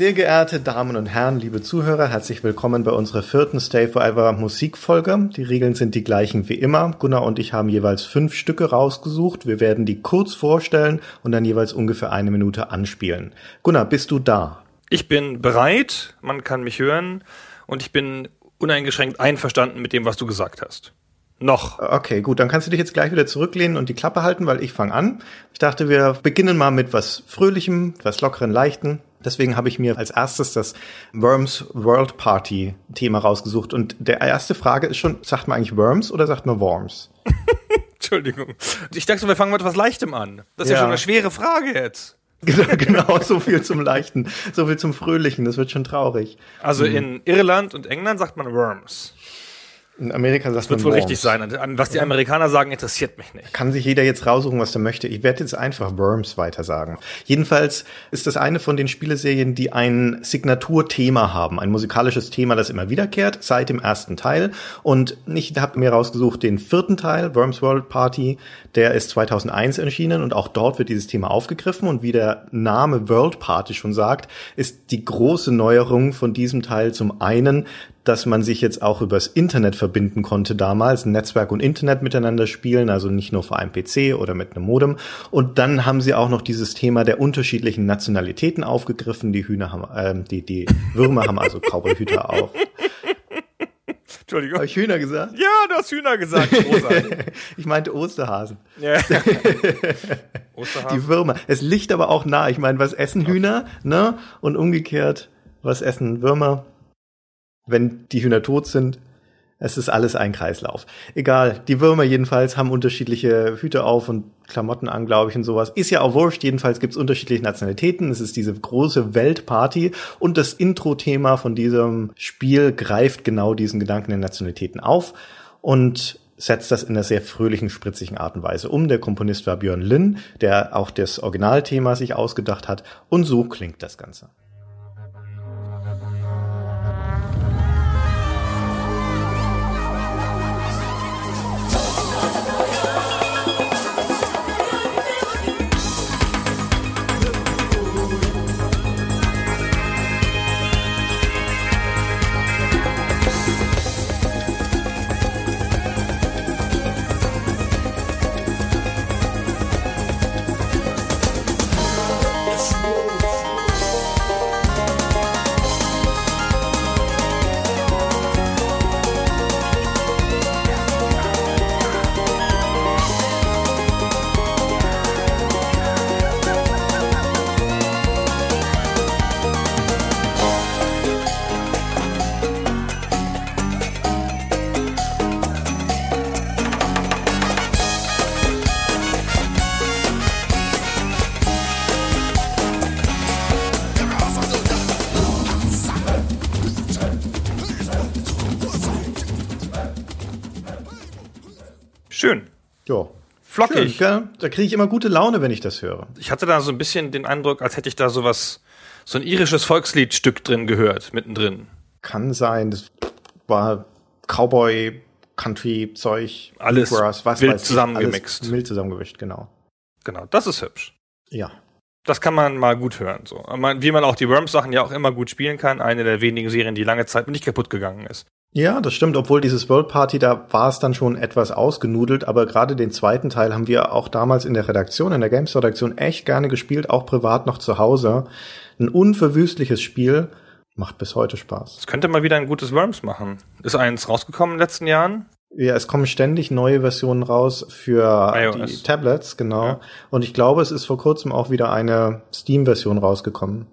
Sehr geehrte Damen und Herren, liebe Zuhörer, herzlich willkommen bei unserer vierten Stay Forever Musikfolge. Die Regeln sind die gleichen wie immer. Gunnar und ich haben jeweils fünf Stücke rausgesucht. Wir werden die kurz vorstellen und dann jeweils ungefähr eine Minute anspielen. Gunnar, bist du da? Ich bin bereit, man kann mich hören und ich bin uneingeschränkt einverstanden mit dem, was du gesagt hast. Noch. Okay, gut, dann kannst du dich jetzt gleich wieder zurücklehnen und die Klappe halten, weil ich fange an. Ich dachte, wir beginnen mal mit was Fröhlichem, was Lockeren, Leichten. Deswegen habe ich mir als erstes das Worms World Party Thema rausgesucht. Und der erste Frage ist schon, sagt man eigentlich Worms oder sagt man Worms? Entschuldigung. Ich dachte, wir fangen mit was Leichtem an. Das ist ja, Ja. schon eine schwere Frage jetzt. Genau, genau, so viel zum Leichten, so viel zum Fröhlichen, das wird schon traurig. Also in Irland und England sagt man Worms. In Amerika sagt Das wird wohl Worms. richtig sein. Was die Amerikaner sagen, interessiert mich nicht. Kann sich jeder jetzt raussuchen, was er möchte. Ich werde jetzt einfach Worms weiter sagen. Jedenfalls ist das eine von den Spieleserien, die ein Signaturthema haben, ein musikalisches Thema, das immer wiederkehrt, seit dem ersten Teil. Und ich habe mir rausgesucht den vierten Teil, Worms World Party, der ist 2001 erschienen und auch dort wird dieses Thema aufgegriffen. Und wie der Name World Party schon sagt, ist die große Neuerung von diesem Teil zum einen, dass man sich jetzt auch übers Internet verbinden konnte damals, Netzwerk und Internet miteinander spielen, also nicht nur vor einem PC oder mit einem Modem. Und dann haben sie auch noch dieses Thema der unterschiedlichen Nationalitäten aufgegriffen. Die Hühner haben, ähm, die, die Würmer haben also Cowboyhüter auf. Entschuldigung. Habe ich Hühner gesagt? Ja, du hast Hühner gesagt. Ich meinte Osterhasen. ja. Die Osterhasen. Würmer. Es liegt aber auch nah. Ich meine, was essen Hühner, ne? Und umgekehrt, was essen Würmer, wenn die Hühner tot sind? Es ist alles ein Kreislauf. Egal. Die Würmer jedenfalls haben unterschiedliche Hüte auf und Klamotten an, glaube ich, und sowas. Ist ja auch wurscht. Jedenfalls gibt's unterschiedliche Nationalitäten. Es ist diese große Weltparty. Und das Intro-Thema von diesem Spiel greift genau diesen Gedanken der Nationalitäten auf. Und setzt das in einer sehr fröhlichen, spritzigen Art und Weise um. Der Komponist war Björn Lynn, der auch das Originalthema sich ausgedacht hat. Und so klingt das Ganze. Flockig. Schön? Da kriege ich immer gute Laune, wenn ich das höre. Ich hatte da so ein bisschen den Eindruck, als hätte ich da sowas, so ein irisches Volksliedstück drin gehört, mittendrin. Kann sein, das war Cowboy, Country-Zeug, Alles Bluegrass, was wild zusammengemixt. Alles wild zusammengemischt, genau. Genau, das ist hübsch. Ja. Das kann man mal gut hören. So. Wie man auch die Worms-Sachen ja auch immer gut spielen kann. Eine der wenigen Serien, die lange Zeit nicht kaputt gegangen ist. Ja, das stimmt. Obwohl dieses World Party, da war es dann schon etwas ausgenudelt, aber gerade den zweiten Teil haben wir auch damals in der Redaktion, in der Games-Redaktion echt gerne gespielt, auch privat noch zu Hause. Ein unverwüstliches Spiel, macht bis heute Spaß. Das könnte mal wieder ein gutes Worms machen. Ist eins rausgekommen in den letzten Jahren? Ja, es kommen ständig neue Versionen raus für iOS. die Tablets, genau. Ja. Und ich glaube, es ist vor kurzem auch wieder eine Steam-Version rausgekommen.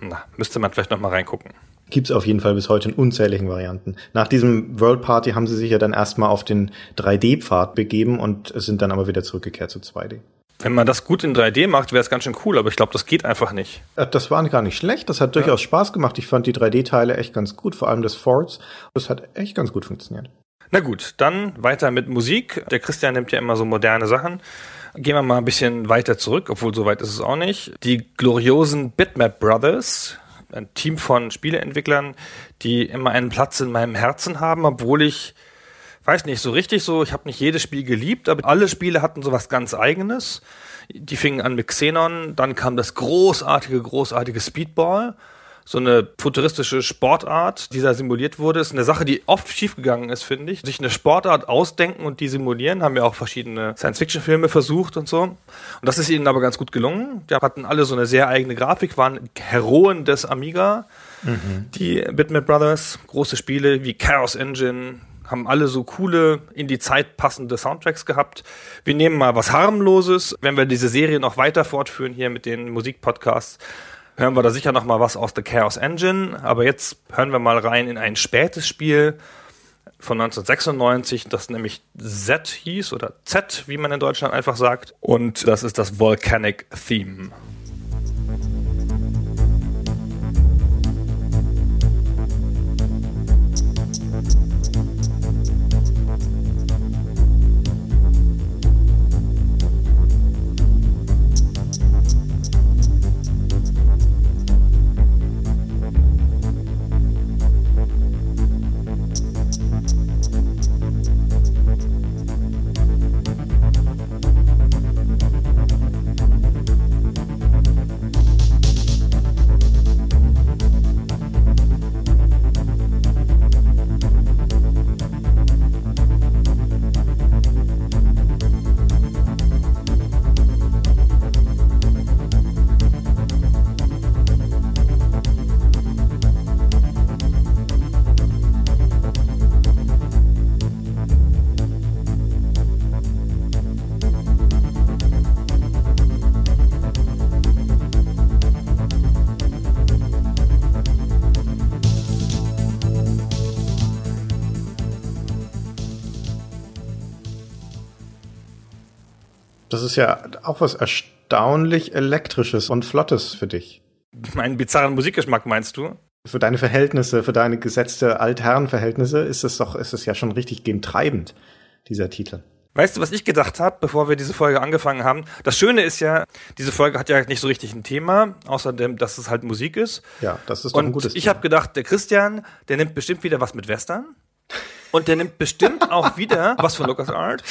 Na, müsste man vielleicht noch mal reingucken. Gibt's auf jeden Fall bis heute in unzähligen Varianten. Nach diesem World Party haben sie sich ja dann erstmal auf den 3D-Pfad begeben und sind dann aber wieder zurückgekehrt zu 2D. Wenn man das gut in 3D macht, wäre es ganz schön cool, aber ich glaube, das geht einfach nicht. Äh, Das war gar nicht schlecht, das hat durchaus Spaß gemacht. Ich fand die 3D-Teile echt ganz gut, vor allem das Forts. Das hat echt ganz gut funktioniert. Na gut, dann weiter mit Musik. Der Christian nimmt ja immer so moderne Sachen. Gehen wir mal ein bisschen weiter zurück, obwohl so weit ist es auch nicht. Die gloriosen Bitmap Brothers, ein Team von Spieleentwicklern, die immer einen Platz in meinem Herzen haben, obwohl ich weiß nicht so richtig so, ich habe nicht jedes Spiel geliebt, aber alle Spiele hatten so was ganz eigenes. Die fingen an mit Xenon, dann kam das großartige, großartige Speedball so eine futuristische Sportart, die da simuliert wurde, ist eine Sache, die oft schiefgegangen ist, finde ich. Sich eine Sportart ausdenken und die simulieren, haben ja auch verschiedene Science-Fiction-Filme versucht und so. Und das ist ihnen aber ganz gut gelungen. Die hatten alle so eine sehr eigene Grafik, waren Heroen des Amiga. Mhm. Die Bitmap Brothers, große Spiele wie Chaos Engine, haben alle so coole, in die Zeit passende Soundtracks gehabt. Wir nehmen mal was harmloses, wenn wir diese Serie noch weiter fortführen hier mit den Musikpodcasts hören wir da sicher noch mal was aus The Chaos Engine. Aber jetzt hören wir mal rein in ein spätes Spiel von 1996, das nämlich Z hieß oder Z, wie man in Deutschland einfach sagt. Und das ist das Volcanic Theme. Das ist ja auch was erstaunlich elektrisches und flottes für dich. Meinen bizarren Musikgeschmack meinst du? Für deine Verhältnisse, für deine gesetzte Altherrenverhältnisse ist es doch, ist es ja schon richtig gentreibend, dieser Titel. Weißt du, was ich gedacht habe, bevor wir diese Folge angefangen haben? Das Schöne ist ja, diese Folge hat ja nicht so richtig ein Thema, außerdem, dass es halt Musik ist. Ja, das ist doch Und ein gutes ich habe gedacht, der Christian, der nimmt bestimmt wieder was mit Western. Und der nimmt bestimmt auch wieder was von LucasArt.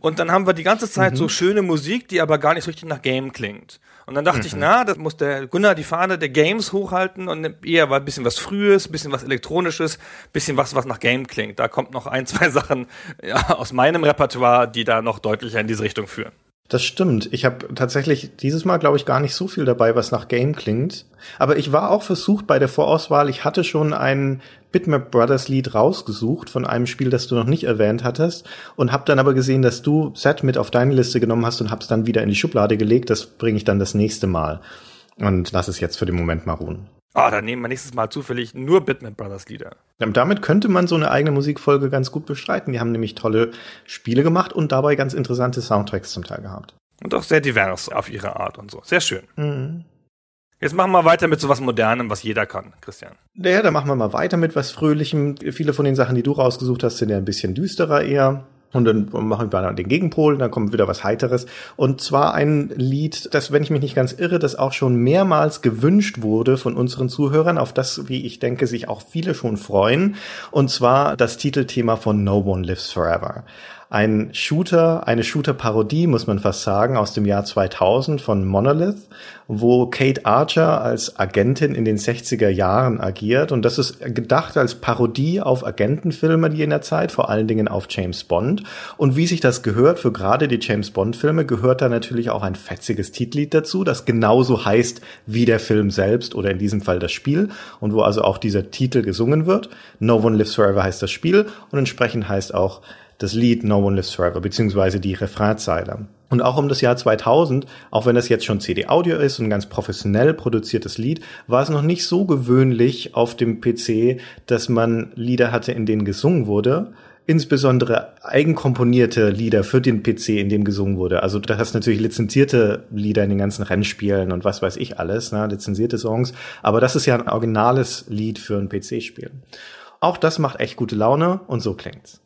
Und dann haben wir die ganze Zeit mhm. so schöne Musik, die aber gar nicht so richtig nach Game klingt. Und dann dachte mhm. ich, na, das muss der Gunnar die Fahne der Games hochhalten und eher ein bisschen was Frühes, ein bisschen was Elektronisches, ein bisschen was, was nach Game klingt. Da kommt noch ein, zwei Sachen ja, aus meinem Repertoire, die da noch deutlicher in diese Richtung führen. Das stimmt. Ich habe tatsächlich dieses Mal, glaube ich, gar nicht so viel dabei, was nach Game klingt. Aber ich war auch versucht bei der Vorauswahl. Ich hatte schon ein Bitmap Brothers Lied rausgesucht von einem Spiel, das du noch nicht erwähnt hattest und habe dann aber gesehen, dass du Set mit auf deine Liste genommen hast und hab's dann wieder in die Schublade gelegt. Das bringe ich dann das nächste Mal und lass es jetzt für den Moment mal ruhen. Ah, oh, dann nehmen wir nächstes Mal zufällig nur Bitmap Brothers Lieder. damit könnte man so eine eigene Musikfolge ganz gut bestreiten. Die haben nämlich tolle Spiele gemacht und dabei ganz interessante Soundtracks zum Teil gehabt. Und auch sehr divers auf ihre Art und so. Sehr schön. Mhm. Jetzt machen wir weiter mit sowas Modernem, was jeder kann, Christian. Ja, dann machen wir mal weiter mit was Fröhlichem. Viele von den Sachen, die du rausgesucht hast, sind ja ein bisschen düsterer eher. Und dann machen wir den Gegenpol, dann kommt wieder was Heiteres. Und zwar ein Lied, das, wenn ich mich nicht ganz irre, das auch schon mehrmals gewünscht wurde von unseren Zuhörern, auf das, wie ich denke, sich auch viele schon freuen. Und zwar das Titelthema von No One Lives Forever ein Shooter, eine Shooter-Parodie, muss man fast sagen, aus dem Jahr 2000 von Monolith, wo Kate Archer als Agentin in den 60er Jahren agiert. Und das ist gedacht als Parodie auf Agentenfilme jener Zeit, vor allen Dingen auf James Bond. Und wie sich das gehört, für gerade die James Bond-Filme, gehört da natürlich auch ein fetziges Titellied dazu, das genauso heißt wie der Film selbst oder in diesem Fall das Spiel. Und wo also auch dieser Titel gesungen wird. No One Lives Forever heißt das Spiel und entsprechend heißt auch das Lied No One Lives Forever, beziehungsweise die Refrainzeile. Und auch um das Jahr 2000, auch wenn das jetzt schon CD-Audio ist und ein ganz professionell produziertes Lied, war es noch nicht so gewöhnlich auf dem PC, dass man Lieder hatte, in denen gesungen wurde. Insbesondere eigenkomponierte Lieder für den PC, in dem gesungen wurde. Also du hast natürlich lizenzierte Lieder in den ganzen Rennspielen und was weiß ich alles, ne, lizenzierte Songs. Aber das ist ja ein originales Lied für ein PC-Spiel. Auch das macht echt gute Laune und so klingt's.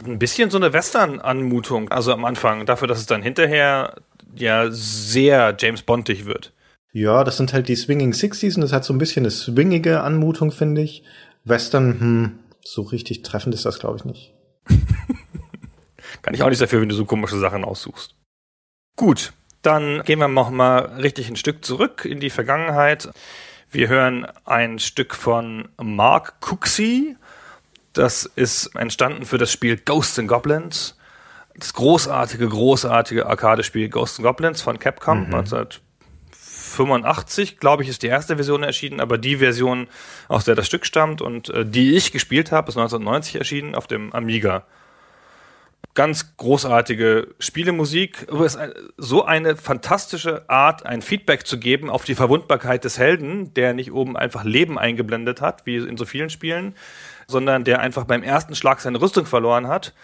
Hat ein bisschen so eine Western-Anmutung, also am Anfang, dafür, dass es dann hinterher ja sehr James Bondig wird. Ja, das sind halt die Swinging Sixties und das hat so ein bisschen eine swingige Anmutung, finde ich. Western, hm, so richtig treffend ist das, glaube ich, nicht. Kann ich auch nicht dafür, wenn du so komische Sachen aussuchst. Gut, dann gehen wir noch mal richtig ein Stück zurück in die Vergangenheit. Wir hören ein Stück von Mark Cooksey. Das ist entstanden für das Spiel Ghosts and Goblins. Das großartige, großartige Arcade-Spiel Ghosts and Goblins von Capcom. 1985, glaube ich, ist die erste Version erschienen, aber die Version, aus der das Stück stammt und äh, die ich gespielt habe, ist 1990 erschienen auf dem Amiga. Ganz großartige Spielemusik, aber es ist so eine fantastische Art, ein Feedback zu geben auf die Verwundbarkeit des Helden, der nicht oben einfach Leben eingeblendet hat, wie in so vielen Spielen, sondern der einfach beim ersten Schlag seine Rüstung verloren hat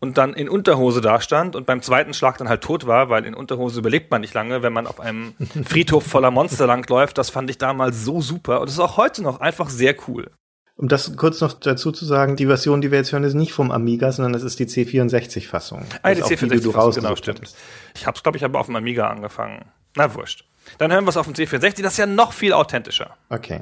und dann in Unterhose dastand und beim zweiten Schlag dann halt tot war, weil in Unterhose überlebt man nicht lange, wenn man auf einem Friedhof voller Monster langläuft. Das fand ich damals so super und ist auch heute noch einfach sehr cool. Um das kurz noch dazu zu sagen, die Version, die wir jetzt hören, ist nicht vom Amiga, sondern es ist die C64-Fassung. Ah, die Also auch die, die C64, du genau, rausgesucht stimmt. Ich hab's, glaube ich, aber auf dem Amiga angefangen. Na, wurscht. Dann hören wir es auf dem C64, das ist ja noch viel authentischer. Okay.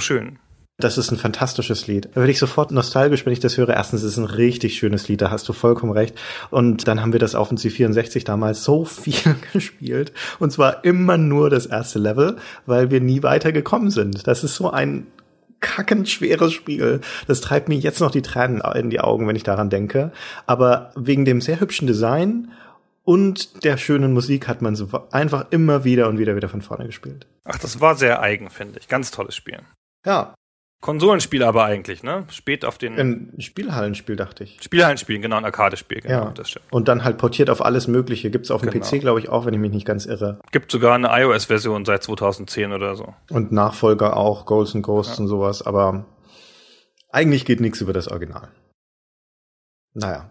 So schön. Das ist ein fantastisches Lied. Da werde ich sofort nostalgisch, wenn ich das höre. Erstens ist es ein richtig schönes Lied, da hast du vollkommen recht. Und dann haben wir das auf dem C64 damals so viel gespielt. Und zwar immer nur das erste Level, weil wir nie weiter gekommen sind. Das ist so ein kackend schweres Spiel. Das treibt mir jetzt noch die Tränen in die Augen, wenn ich daran denke. Aber wegen dem sehr hübschen Design und der schönen Musik hat man so einfach immer wieder und wieder wieder von vorne gespielt. Ach, das war sehr eigen, finde ich. Ganz tolles Spiel. Ja, Konsolenspiel aber eigentlich, ne? Spät auf den ein Spielhallenspiel, dachte ich. Spielhallenspielen, genau, ein Arcade-Spiel, genau, Ja. das stimmt. Und dann halt portiert auf alles Mögliche. Gibt's auf dem Genau. PC, glaube ich, auch, wenn ich mich nicht ganz irre. Gibt sogar eine iOS-Version seit 2010 oder so. Und Nachfolger auch, Ghosts and Ghosts und sowas. Aber eigentlich geht nichts über das Original. Naja.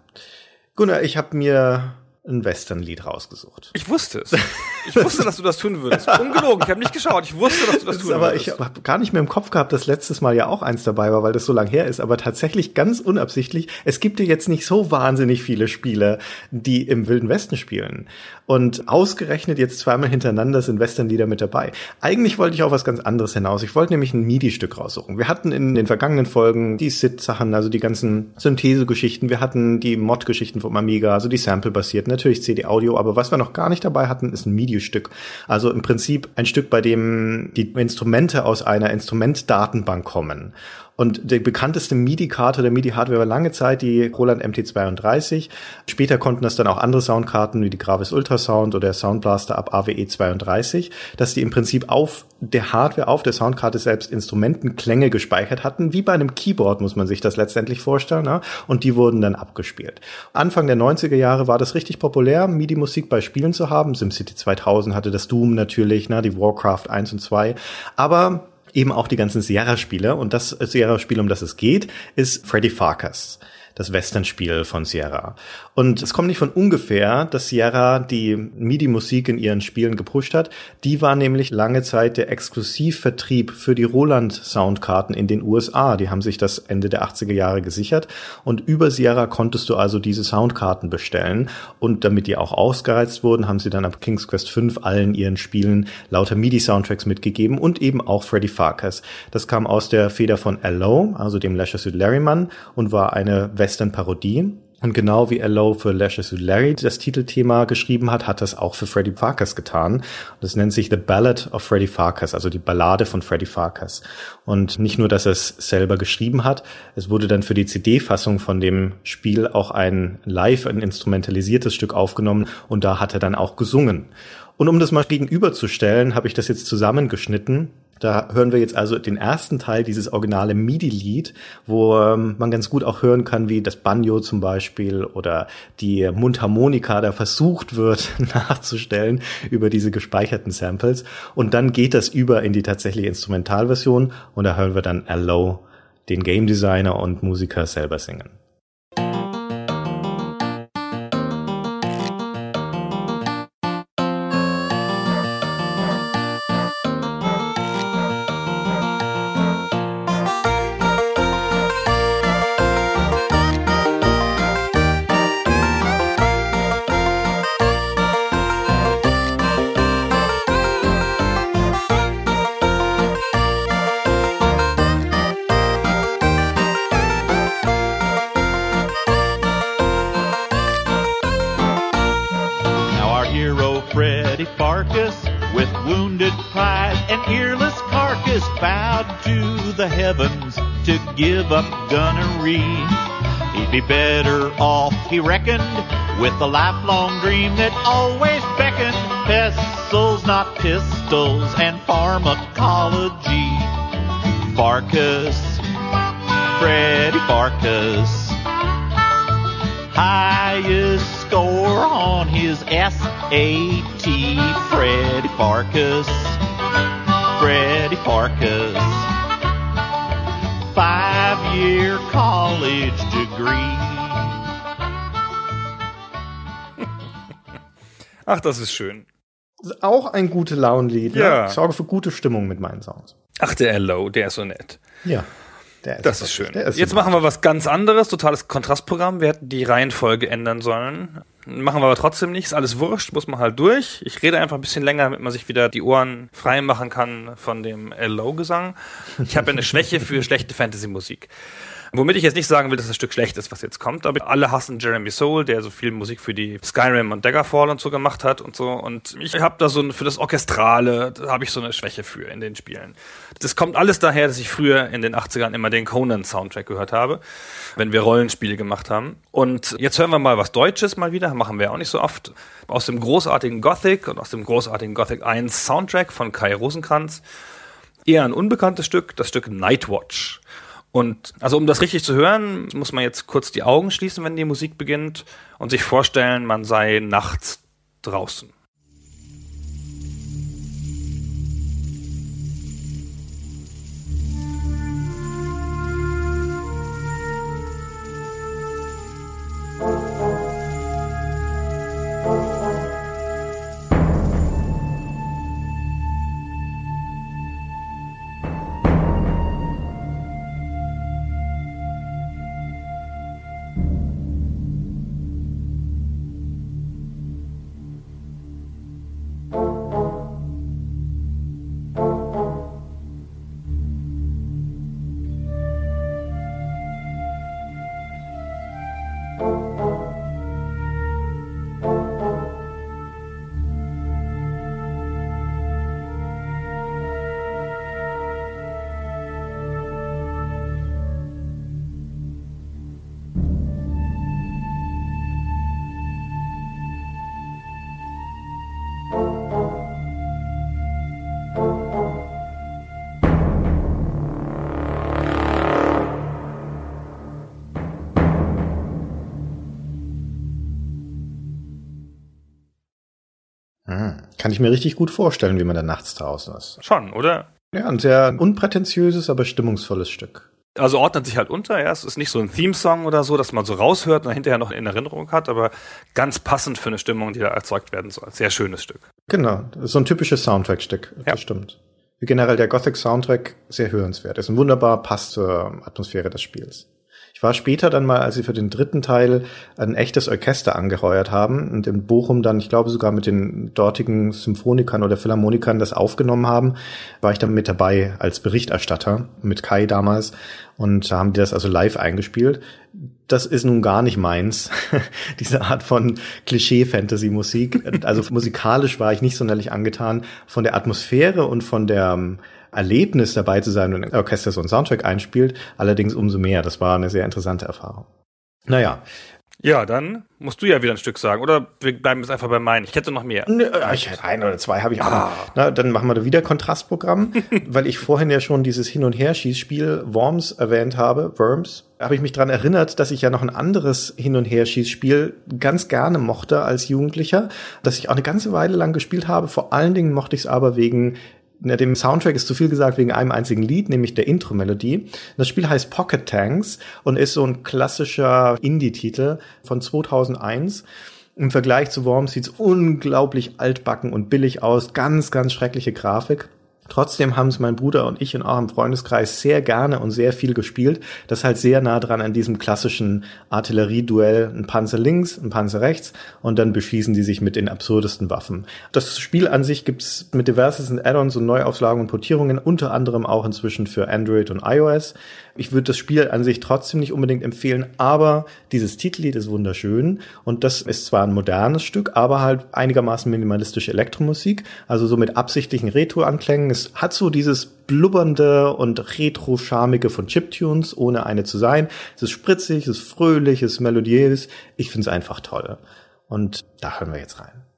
Gunnar, ich habe mir ein Western-Lied rausgesucht. Ich wusste es. Ich wusste, dass du das tun würdest. Ungelogen, ich habe nicht geschaut. Ich wusste, dass du das Das tun ist aber würdest. ich habe gar nicht mehr im Kopf gehabt, dass letztes Mal ja auch eins dabei war, weil das so lang her ist. Aber tatsächlich ganz unabsichtlich. Es gibt ja jetzt nicht so wahnsinnig viele Spiele, die im Wilden Westen spielen. Und ausgerechnet jetzt zweimal hintereinander sind Westernlieder mit dabei. Eigentlich wollte ich auf was ganz anderes hinaus. Ich wollte nämlich ein MIDI-Stück raussuchen. Wir hatten in den vergangenen Folgen die SID-Sachen, also die ganzen Synthese-Geschichten. Wir hatten die Mod-Geschichten vom Amiga, also die Sample-basiert. Natürlich CD-Audio, aber was wir noch gar nicht dabei hatten, ist ein MIDI-Stück. Also im Prinzip ein Stück, bei dem die Instrumente aus einer Instrumentdatenbank kommen. Und die bekannteste MIDI-Karte oder MIDI-Hardware war lange Zeit die Roland MT32. Später konnten das dann auch andere Soundkarten wie die Gravis Ultrasound oder Sound Blaster ab AWE 32, dass die im Prinzip auf der Hardware, auf der Soundkarte selbst Instrumentenklänge gespeichert hatten. Wie bei einem Keyboard muss man sich das letztendlich vorstellen. Ne? Und die wurden dann abgespielt. Anfang der 90er Jahre war das richtig populär, MIDI-Musik bei Spielen zu haben. SimCity 2000 hatte das Doom natürlich, ne? die Warcraft 1 und 2. Aber eben auch die ganzen Sierra-Spiele. Und das Sierra-Spiel, um das es geht, ist Freddy Farkas das Western-Spiel von Sierra. Und es kommt nicht von ungefähr, dass Sierra die MIDI-Musik in ihren Spielen gepusht hat. Die war nämlich lange Zeit der Exklusivvertrieb für die Roland-Soundkarten in den USA. Die haben sich das Ende der 80er Jahre gesichert. Und über Sierra konntest du also diese Soundkarten bestellen. Und damit die auch ausgereizt wurden, haben sie dann ab King's Quest V allen ihren Spielen lauter MIDI-Soundtracks mitgegeben und eben auch Freddy Farkas. Das kam aus der Feder von L.O., also dem Leisure Suit Larry Mann, und war eine Western-Parodie. Und genau wie L.O. für Leisure Suit Larry das Titelthema geschrieben hat, hat das auch für Freddy Farkas getan. Das nennt sich The Ballad of Freddy Farkas, also die Ballade von Freddy Farkas. Und nicht nur, dass er es selber geschrieben hat, es wurde dann für die CD-Fassung von dem Spiel auch ein live, ein instrumentalisiertes Stück aufgenommen und da hat er dann auch gesungen. Und um das mal gegenüberzustellen, habe ich das jetzt zusammengeschnitten. Da hören wir jetzt also den ersten Teil dieses originale MIDI-Lied, wo ähm, man ganz gut auch hören kann, wie das Banjo zum Beispiel oder die Mundharmonika da versucht wird nachzustellen über diese gespeicherten Samples. Und dann geht das über in die tatsächliche Instrumentalversion und da hören wir dann Allo, den Game Designer und Musiker selber singen. He'd be better off, he reckoned, with a lifelong dream that always beckoned pestles, not pistols, and pharmacology. Farkas, Freddy Farkas highest score on his SAT. Freddy Farkas. Freddy Farkas. Five year college degree. Ach, das ist schön. Auch ein gute Launenlied. Ja. Ne? Ich sorge für gute Stimmung mit meinen Songs. Ach, der L.O., der ist so nett. Ja. Der Das ist schön. der ist Jetzt machen wir was ganz anderes, totales Kontrastprogramm. Wir hätten die Reihenfolge ändern sollen. Machen wir aber trotzdem nicht, ist alles wurscht, muss man halt durch. Ich rede einfach ein bisschen länger, damit man sich wieder die Ohren frei machen kann von dem L.O.-Gesang. Ich habe ja eine Schwäche für schlechte Fantasy-Musik. Womit ich jetzt nicht sagen will, dass das Stück schlecht ist, was jetzt kommt, aber alle hassen Jeremy Soule, der so viel Musik für die Skyrim und Daggerfall und so gemacht hat und so. Und ich habe da so ein, für das Orchestrale, da habe ich so eine Schwäche für in den Spielen. Das kommt alles daher, dass ich früher in den 80ern immer den Conan-Soundtrack gehört habe, wenn wir Rollenspiele gemacht haben. Und jetzt hören wir mal was Deutsches mal wieder, machen wir auch nicht so oft. Aus dem großartigen Gothic und aus dem großartigen Gothic 1 Soundtrack von Kai Rosenkranz eher ein unbekanntes Stück, das Stück Nightwatch. Und also um das richtig zu hören, muss man jetzt kurz die Augen schließen, wenn die Musik beginnt und sich vorstellen, man sei nachts draußen. Kann ich mir richtig gut vorstellen, wie man da nachts draußen ist. Schon, oder? Ja, ein sehr unprätentiöses, aber stimmungsvolles Stück. Also ordnet sich halt unter, ja. Es ist nicht so ein Theme-Song oder so, dass man so raushört und dann hinterher noch in Erinnerung hat, aber ganz passend für eine Stimmung, die da erzeugt werden soll. Sehr schönes Stück. Genau, so ein typisches Soundtrack-Stück. Ja. Das stimmt. Wie generell der Gothic-Soundtrack sehr hörenswert ist und wunderbar passt zur Atmosphäre des Spiels. Ich war später dann mal, als sie für den dritten Teil ein echtes Orchester angeheuert haben und in Bochum dann, ich glaube sogar mit den dortigen Symphonikern oder Philharmonikern das aufgenommen haben, war ich dann mit dabei als Berichterstatter mit Kai damals und da haben die das also live eingespielt. Das ist nun gar nicht meins, diese Art von Klischee-Fantasy-Musik. Also musikalisch war ich nicht sonderlich angetan von der Atmosphäre und von der ähm, Erlebnis dabei zu sein, wenn ein Orchester so einen Soundtrack einspielt, allerdings umso mehr. Das war eine sehr interessante Erfahrung. Naja, Ja, dann musst du ja wieder ein Stück sagen. Oder wir bleiben jetzt einfach bei meinen. Ich hätte noch mehr. Nö, äh, ich hätte ein oder zwei habe ich auch. noch. Na, dann machen wir da wieder Kontrastprogramm, weil ich vorhin ja schon dieses Hin- und Her-Schießspiel Worms erwähnt habe, Worms. Habe ich mich dran erinnert, dass ich ja noch ein anderes Hin- und Her-Schießspiel ganz gerne mochte als Jugendlicher, das ich auch eine ganze Weile lang gespielt habe. Vor allen Dingen mochte ich es aber wegen na, dem Soundtrack ist zu viel gesagt wegen einem einzigen Lied, nämlich der Intro-Melodie. Das Spiel heißt Pocket Tanks und ist so ein klassischer Indie-Titel von 2001. Im Vergleich zu Worms sieht's unglaublich altbacken und billig aus. Ganz, ganz schreckliche Grafik. Trotzdem haben es mein Bruder und ich und auch im Freundeskreis sehr gerne und sehr viel gespielt. Das ist halt sehr nah dran an diesem klassischen Artillerieduell. Ein Panzer links, ein Panzer rechts und dann beschießen die sich mit den absurdesten Waffen. Das Spiel an sich gibt's mit diversesten Add-ons und Neuauflagen und Portierungen, unter anderem auch inzwischen für Android und iOS. Ich würde das Spiel an sich trotzdem nicht unbedingt empfehlen, aber dieses Titellied ist wunderschön und das ist zwar ein modernes Stück, aber halt einigermaßen minimalistische Elektromusik, also so mit absichtlichen Retro-Anklängen. Es hat so dieses blubbernde und retro-schamige von Chiptunes, ohne eine zu sein. Es ist spritzig, es ist fröhlich, es ist melodiös. Ich finde es einfach toll. Und da hören wir jetzt rein.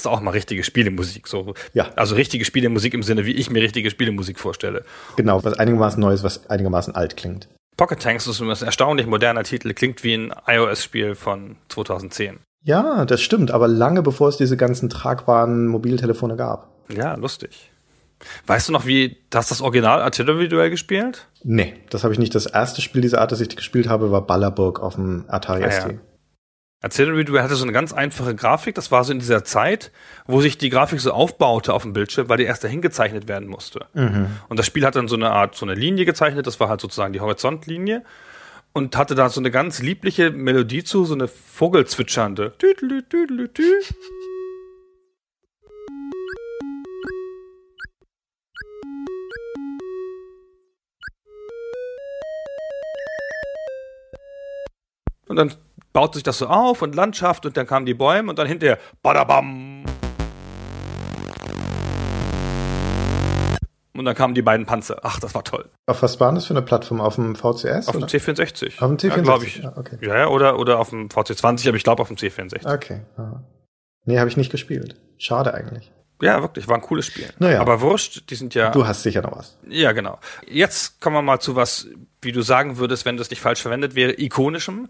Na, hast du auch mal richtige Spielemusik. So. Ja. Also richtige Spielemusik im Sinne, wie ich mir richtige Spielemusik vorstelle. Genau, was einigermaßen Neues, was einigermaßen alt klingt. Pocket Tanks ist ein erstaunlich moderner Titel, klingt wie ein iOS-Spiel von 2010. Ja, das stimmt, aber lange bevor es diese ganzen tragbaren Mobiltelefone gab. Ja, lustig. Weißt du noch, wie, hast du das Original Artillery-Duell gespielt? Nee, das habe ich nicht. Das erste Spiel dieser Art, das ich gespielt habe, war Ballerburg auf dem Atari Ah, ja. Artillery Duel hatte so eine ganz einfache Grafik. Das war so in dieser Zeit, wo sich die Grafik so aufbaute auf dem Bildschirm, weil die erst dahin gezeichnet werden musste. Und das Spiel hat dann so eine Art, so eine Linie gezeichnet. Das war halt sozusagen die Horizontlinie. Und hatte da so eine ganz liebliche Melodie zu, so eine Vogelzwitschernde. Tüdelü, tüdelü, tü. Und dann baut sich das so auf und Landschaft und dann kamen die Bäume und dann hinterher Badabam. Und dann kamen die beiden Panzer. Ach, das war toll. Auf was war das für eine Plattform? Auf dem VCS? Auf dem oder? C64. Auf dem C64, Ja, ich. ja, okay. Ja, ja, oder, oder auf dem VC20, aber ich glaube auf dem C64. Okay. aha. Nee, habe ich nicht gespielt. Schade eigentlich. Ja, wirklich, war ein cooles Spiel. Naja. Aber wurscht, die sind ja. Du hast sicher noch was. Ja, genau. Jetzt kommen wir mal zu was, wie du sagen würdest, wenn das nicht falsch verwendet wäre, ikonischem.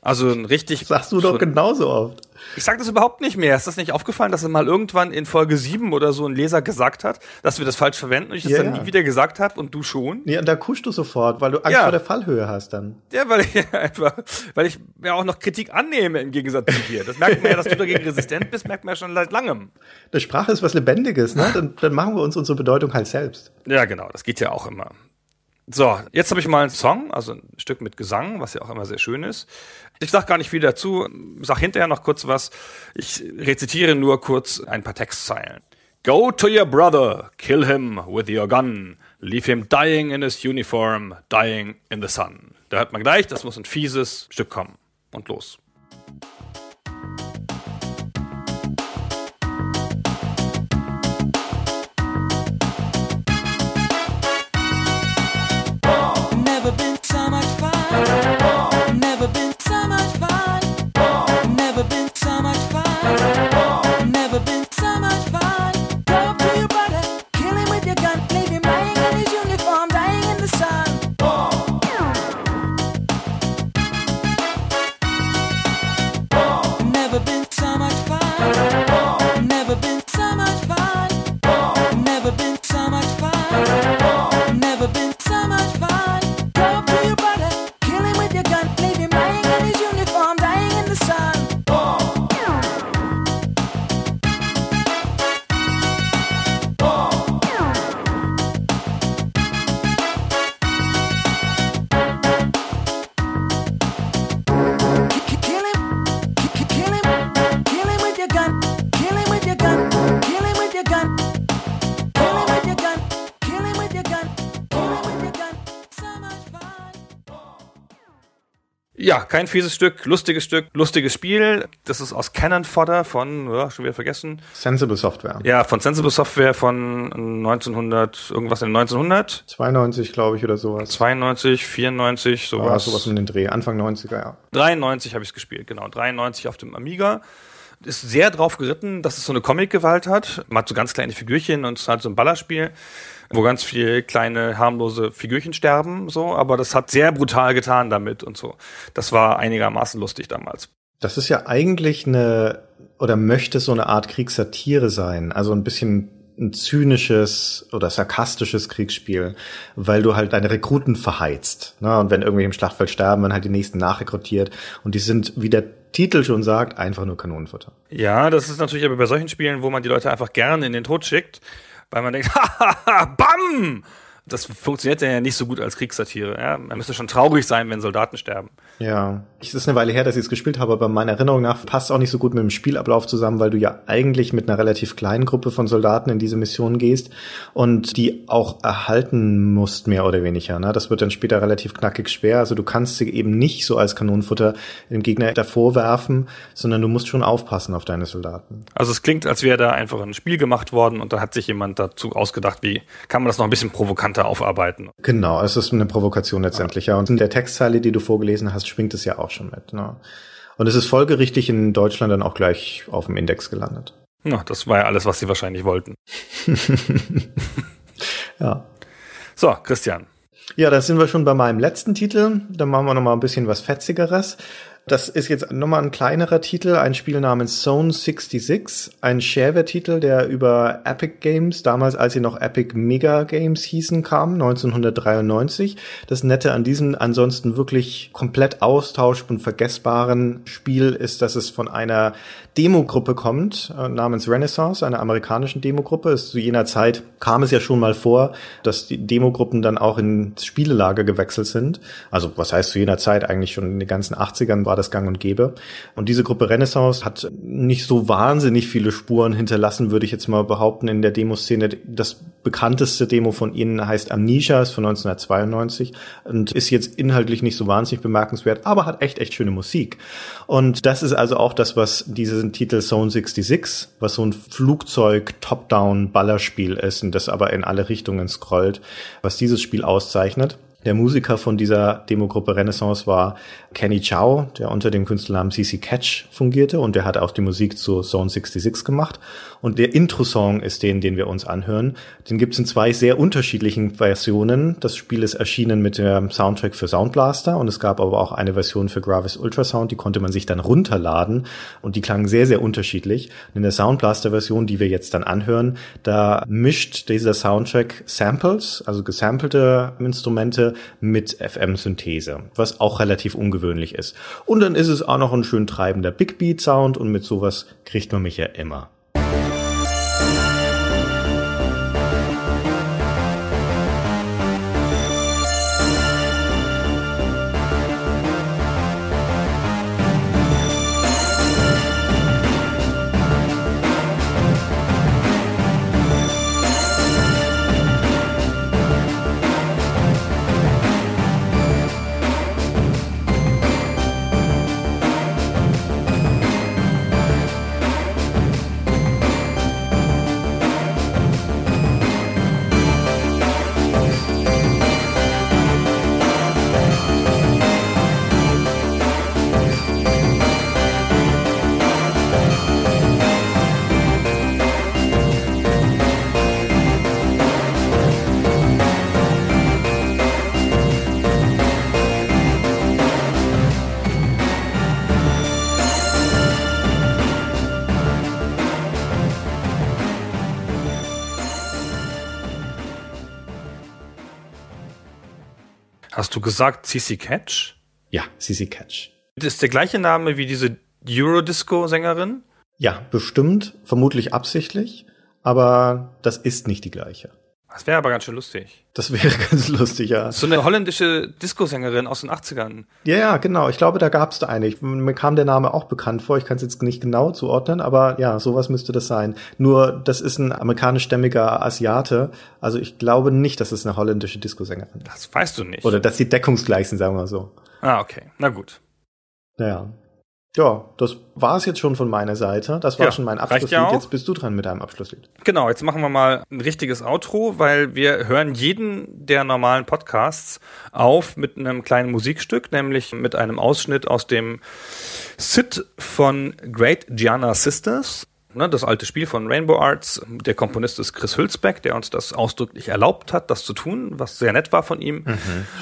Also ein richtig. Sagst du so doch genauso oft. Ich sag das überhaupt nicht mehr. Ist das nicht aufgefallen, dass es mal irgendwann in Folge 7 oder so ein Leser gesagt hat, dass wir das falsch verwenden und ich das Ja, dann ja. nie wieder gesagt habe und du schon? Ja, und da kuschst du sofort, weil du Angst Ja. vor der Fallhöhe hast dann. Ja, weil ich einfach, weil ich ja auch noch Kritik annehme im Gegensatz zu dir. Das merkt man ja, dass du dagegen resistent bist, merkt man ja schon seit langem. Der Sprache ist was Lebendiges, ne? Dann, dann machen wir uns unsere Bedeutung halt selbst. Ja, genau, das geht ja auch immer. So, jetzt habe ich mal einen Song, also ein Stück mit Gesang, was ja auch immer sehr schön ist. Ich sag gar nicht viel dazu, sag hinterher noch kurz was. Ich rezitiere nur kurz ein paar Textzeilen. Go to your brother, kill him with your gun, leave him dying in his uniform, dying in the sun. Da hört man gleich, das muss ein fieses Stück kommen. Und los. Ja, kein fieses Stück, lustiges Stück, lustiges Spiel. Das ist aus Cannon Fodder von, ja, schon wieder vergessen. Sensible Software. Ja, von Sensible Software von 1900, irgendwas in den 1900. 92, glaube ich, oder sowas. 92, 94, War sowas. sowas um den Dreh. Anfang 90er, ja. 93 habe ich es gespielt, genau. 93 auf dem Amiga. Ist sehr drauf geritten, dass es so eine Comic-Gewalt hat. Man hat so ganz kleine Figürchen und es ist halt so ein Ballerspiel, wo ganz viele kleine, harmlose Figürchen sterben, so. Aber das hat sehr brutal getan damit und so. Das war einigermaßen lustig damals. Das ist ja eigentlich eine, oder möchte so eine Art Kriegssatire sein. Also ein bisschen ein zynisches oder sarkastisches Kriegsspiel, weil du halt deine Rekruten verheizt. Ne? Und wenn irgendwie im Schlachtfeld sterben, werden halt die nächsten nachrekrutiert. Und die sind, wie der Titel schon sagt, einfach nur Kanonenfutter. Ja, das ist natürlich aber bei solchen Spielen, wo man die Leute einfach gerne in den Tod schickt, weil man denkt, bam! Das funktioniert ja nicht so gut als Kriegssatire. Ja? Man müsste schon traurig sein, wenn Soldaten sterben. Ja, es ist eine Weile her, dass ich es gespielt habe, aber meiner Erinnerung nach passt es auch nicht so gut mit dem Spielablauf zusammen, weil du ja eigentlich mit einer relativ kleinen Gruppe von Soldaten in diese Mission gehst und die auch erhalten musst, mehr oder weniger. Ne? Das wird dann später relativ knackig schwer. Also du kannst sie eben nicht so als Kanonenfutter dem Gegner davor werfen, sondern du musst schon aufpassen auf deine Soldaten. Also es klingt, als wäre da einfach ein Spiel gemacht worden und da hat sich jemand dazu ausgedacht, wie kann man das noch ein bisschen provokanter aufarbeiten. Genau, es ist eine Provokation letztendlich, ja. Und in der Textzeile, die du vorgelesen hast, schwingt es ja auch schon mit. Ne? Und es ist folgerichtig in Deutschland dann auch gleich auf dem Index gelandet. Na, das war ja alles, was sie wahrscheinlich wollten. Ja. So, Christian. Ja, da sind wir schon bei meinem letzten Titel. Dann machen wir noch mal ein bisschen was Fetzigeres. Das ist jetzt nochmal ein kleinerer Titel, ein Spiel namens Zone 66, ein Shareware-Titel, der über Epic Games, damals als sie noch Epic Mega Games hießen, kam, 1993. Das Nette an diesem ansonsten wirklich komplett austausch- und vergessbaren Spiel ist, dass es von einer Demogruppe kommt, äh, namens Renaissance, einer amerikanischen Demogruppe. Zu jener Zeit kam es ja schon mal vor, dass die Demogruppen dann auch ins Spielelager gewechselt sind. Also was heißt zu jener Zeit eigentlich schon in den ganzen 80ern war das gang und gäbe. Und diese Gruppe Renaissance hat nicht so wahnsinnig viele Spuren hinterlassen, würde ich jetzt mal behaupten, in der Demoszene. Das bekannteste Demo von ihnen heißt Amnesia, ist von 1992 und ist jetzt inhaltlich nicht so wahnsinnig bemerkenswert, aber hat echt, echt schöne Musik. Und das ist also auch das, was diesen Titel Zone 66, was so ein Flugzeug-Top-Down-Ballerspiel ist und das aber in alle Richtungen scrollt, was dieses Spiel auszeichnet. Der Musiker von dieser Demogruppe Renaissance war Kenny Chow, der unter dem Künstlernamen CC Catch fungierte und der hat auch die Musik zu Zone 66 gemacht. Und der Intro-Song ist den, den wir uns anhören. Den gibt's in zwei sehr unterschiedlichen Versionen. Das Spiel ist erschienen mit dem Soundtrack für Sound Blaster und es gab aber auch eine Version für Gravis Ultrasound, die konnte man sich dann runterladen und die klangen sehr, sehr unterschiedlich. Und in der Sound Blaster-Version, die wir jetzt dann anhören, da mischt dieser Soundtrack Samples, also gesampelte Instrumente mit FM-Synthese, was auch relativ ungewöhnlich ist. Und dann ist es auch noch ein schön treibender Big Beat Sound und mit sowas kriegt man mich ja immer. Gesagt CC Catch? Ja, CC Catch. Das ist der gleiche Name wie diese Eurodisco-Sängerin? Ja, bestimmt, vermutlich absichtlich, aber das ist nicht die gleiche. Das wäre aber ganz schön lustig. Das wäre ganz lustig, ja. So eine holländische Disco-Sängerin aus den 80ern. Ja, ja, genau. Ich glaube, da gab's da eine. Ich, mir kam der Name auch bekannt vor. Ich kann es jetzt nicht genau zuordnen, aber ja, sowas müsste das sein. Nur, das ist ein amerikanischstämmiger Asiate. Also ich glaube nicht, dass es eine holländische Disco-Sängerin ist. Das weißt du nicht. Oder dass sie deckungsgleich sind, sagen wir mal so. Ah, okay. Na gut. Naja. Ja, das war's jetzt schon von meiner Seite. Das war Ja, schon mein Abschlusslied. ja. Jetzt bist du dran mit deinem Abschlusslied. Genau, jetzt machen wir mal ein richtiges Outro, weil wir hören jeden der normalen Podcasts auf mit einem kleinen Musikstück, nämlich mit einem Ausschnitt aus dem Sid von Great Gianna Sisters. Ne, das alte Spiel von Rainbow Arts. Der Komponist ist Chris Hülsbeck, der uns das ausdrücklich erlaubt hat, das zu tun, was sehr nett war von ihm.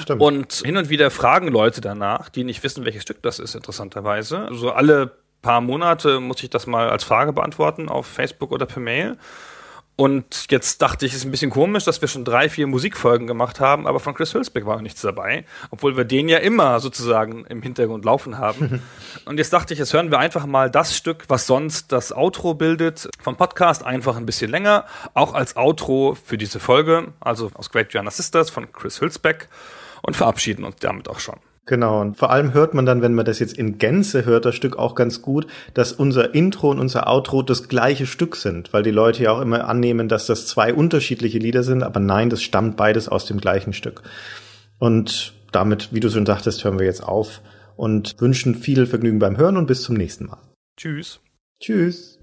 Stimmt. Und hin und wieder fragen Leute danach, die nicht wissen, welches Stück das ist, interessanterweise. Also alle paar Monate muss ich das mal als Frage beantworten auf Facebook oder per Mail. Und jetzt dachte ich, es ist ein bisschen komisch, dass wir schon drei, vier Musikfolgen gemacht haben, aber von Chris Hülsbeck war noch nichts dabei, obwohl wir den ja immer sozusagen im Hintergrund laufen haben. Und jetzt dachte ich, jetzt hören wir einfach mal das Stück, was sonst das Outro bildet, vom Podcast einfach ein bisschen länger, auch als Outro für diese Folge, also aus Great Gianna Sisters von Chris Hülsbeck und verabschieden uns damit auch schon. Genau, und vor allem hört man dann, wenn man das jetzt in Gänze hört, das Stück auch ganz gut, dass unser Intro und unser Outro das gleiche Stück sind, weil die Leute ja auch immer annehmen, dass das zwei unterschiedliche Lieder sind, aber nein, das stammt beides aus dem gleichen Stück. Und damit, wie du schon sagtest, hören wir jetzt auf und wünschen viel Vergnügen beim Hören und bis zum nächsten Mal. Tschüss. Tschüss.